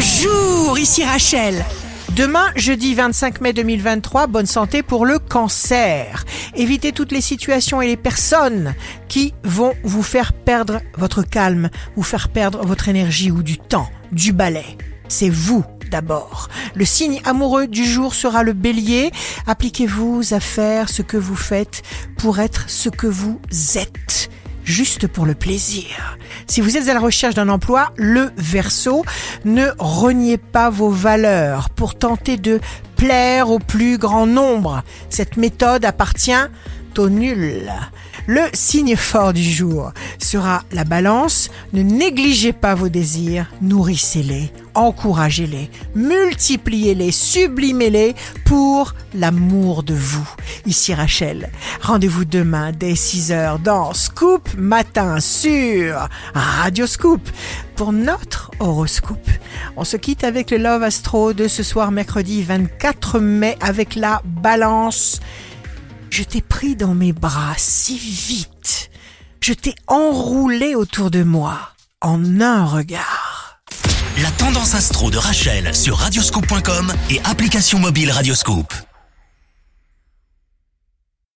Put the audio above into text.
Bonjour, ici Rachel. Demain, jeudi 25 mai 2023, bonne santé pour le cancer. Évitez toutes les situations et les personnes qui vont vous faire perdre votre calme, vous faire perdre votre énergie ou du temps, du balai. C'est vous d'abord. Le signe amoureux du jour sera le bélier. Appliquez-vous à faire ce que vous faites pour être ce que vous êtes juste pour le plaisir. Si vous êtes à la recherche d'un emploi, le verso, ne reniez pas vos valeurs pour tenter de plaire au plus grand nombre. Cette méthode appartient nul. Le signe fort du jour sera la balance. Ne négligez pas vos désirs, nourrissez-les, encouragez-les, multipliez-les, sublimez-les pour l'amour de vous. Ici Rachel, rendez-vous demain dès 6h dans Scoop Matin sur Radio Scoop pour notre horoscope. On se quitte avec le Love Astro de ce soir mercredi 24 mai avec la balance. Je t'ai pris dans mes bras si vite. Je t'ai enroulé autour de moi en un regard. La tendance astro de Rachel sur radioscope.com et application mobile Radioscope.